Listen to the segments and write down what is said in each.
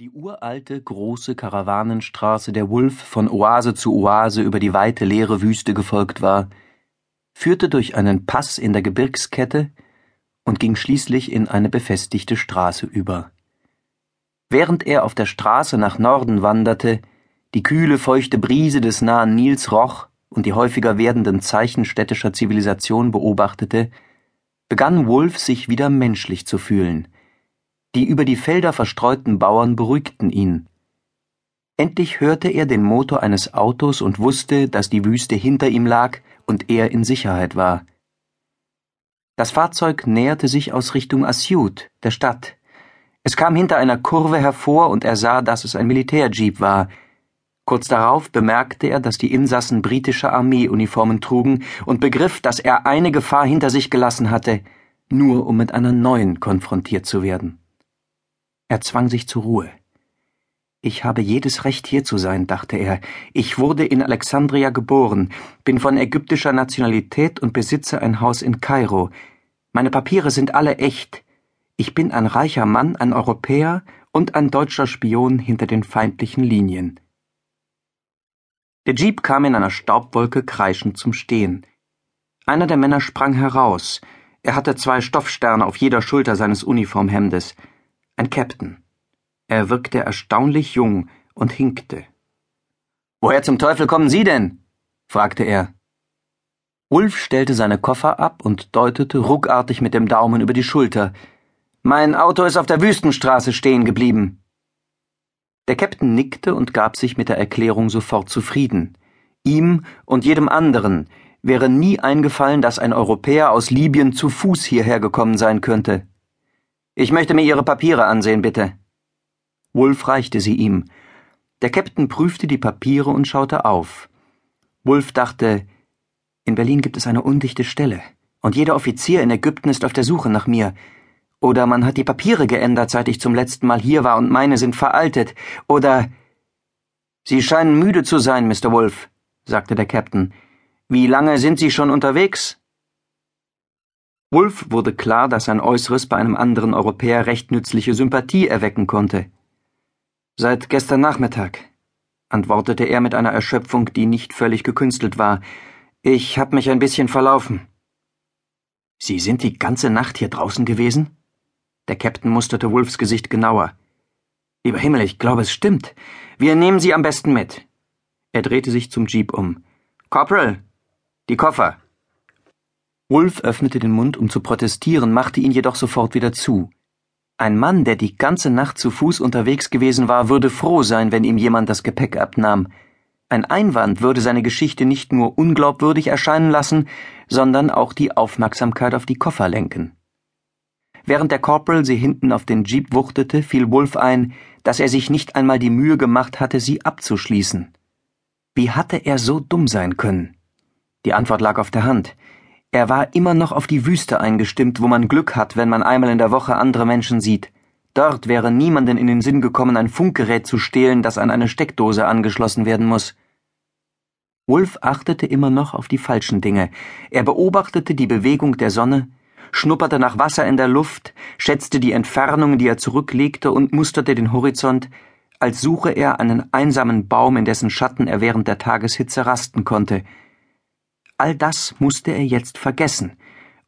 Die uralte, große Karawanenstraße, der Wolf von Oase zu Oase über die weite, leere Wüste gefolgt war, führte durch einen Pass in der Gebirgskette und ging schließlich in eine befestigte Straße über. Während er auf der Straße nach Norden wanderte, die kühle, feuchte Brise des nahen Nils roch und die häufiger werdenden Zeichen städtischer Zivilisation beobachtete, begann Wolf sich wieder menschlich zu fühlen – die über die Felder verstreuten Bauern beruhigten ihn. Endlich hörte er den Motor eines Autos und wusste, dass die Wüste hinter ihm lag und er in Sicherheit war. Das Fahrzeug näherte sich aus Richtung Asyut, der Stadt. Es kam hinter einer Kurve hervor und er sah, dass es ein Militärjeep war. Kurz darauf bemerkte er, dass die Insassen britische Armeeuniformen trugen und begriff, dass er eine Gefahr hinter sich gelassen hatte, nur um mit einer neuen konfrontiert zu werden. Er zwang sich zur Ruhe. Ich habe jedes Recht hier zu sein, dachte er. Ich wurde in Alexandria geboren, bin von ägyptischer Nationalität und besitze ein Haus in Kairo. Meine Papiere sind alle echt. Ich bin ein reicher Mann, ein Europäer und ein deutscher Spion hinter den feindlichen Linien. Der Jeep kam in einer Staubwolke kreischend zum Stehen. Einer der Männer sprang heraus. Er hatte zwei Stoffsterne auf jeder Schulter seines Uniformhemdes ein Captain. Er wirkte erstaunlich jung und hinkte. Woher zum Teufel kommen Sie denn? fragte er. Ulf stellte seine Koffer ab und deutete ruckartig mit dem Daumen über die Schulter. Mein Auto ist auf der Wüstenstraße stehen geblieben. Der Captain nickte und gab sich mit der Erklärung sofort zufrieden. Ihm und jedem anderen wäre nie eingefallen, dass ein Europäer aus Libyen zu Fuß hierher gekommen sein könnte. Ich möchte mir Ihre Papiere ansehen, bitte. Wolf reichte sie ihm. Der Käpt'n prüfte die Papiere und schaute auf. Wolf dachte, in Berlin gibt es eine undichte Stelle, und jeder Offizier in Ägypten ist auf der Suche nach mir. Oder man hat die Papiere geändert, seit ich zum letzten Mal hier war, und meine sind veraltet. Oder Sie scheinen müde zu sein, Mr. Wolf, sagte der Käpt'n. Wie lange sind Sie schon unterwegs? Wolf wurde klar, dass sein Äußeres bei einem anderen Europäer recht nützliche Sympathie erwecken konnte. Seit gestern Nachmittag, antwortete er mit einer Erschöpfung, die nicht völlig gekünstelt war. Ich hab mich ein bisschen verlaufen. Sie sind die ganze Nacht hier draußen gewesen? Der Captain musterte Wolfs Gesicht genauer. Lieber Himmel, ich glaube, es stimmt. Wir nehmen Sie am besten mit. Er drehte sich zum Jeep um. Corporal, die Koffer. Wolf öffnete den Mund, um zu protestieren, machte ihn jedoch sofort wieder zu. Ein Mann, der die ganze Nacht zu Fuß unterwegs gewesen war, würde froh sein, wenn ihm jemand das Gepäck abnahm. Ein Einwand würde seine Geschichte nicht nur unglaubwürdig erscheinen lassen, sondern auch die Aufmerksamkeit auf die Koffer lenken. Während der Corporal sie hinten auf den Jeep wuchtete, fiel Wolf ein, dass er sich nicht einmal die Mühe gemacht hatte, sie abzuschließen. Wie hatte er so dumm sein können? Die Antwort lag auf der Hand. Er war immer noch auf die Wüste eingestimmt, wo man Glück hat, wenn man einmal in der Woche andere Menschen sieht. Dort wäre niemanden in den Sinn gekommen, ein Funkgerät zu stehlen, das an eine Steckdose angeschlossen werden muss. Wolf achtete immer noch auf die falschen Dinge. Er beobachtete die Bewegung der Sonne, schnupperte nach Wasser in der Luft, schätzte die Entfernung, die er zurücklegte und musterte den Horizont, als suche er einen einsamen Baum, in dessen Schatten er während der Tageshitze rasten konnte – All das musste er jetzt vergessen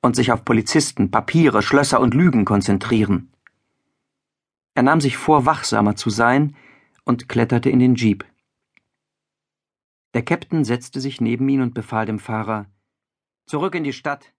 und sich auf Polizisten, Papiere, Schlösser und Lügen konzentrieren. Er nahm sich vor, wachsamer zu sein und kletterte in den Jeep. Der Käpt'n setzte sich neben ihn und befahl dem Fahrer Zurück in die Stadt.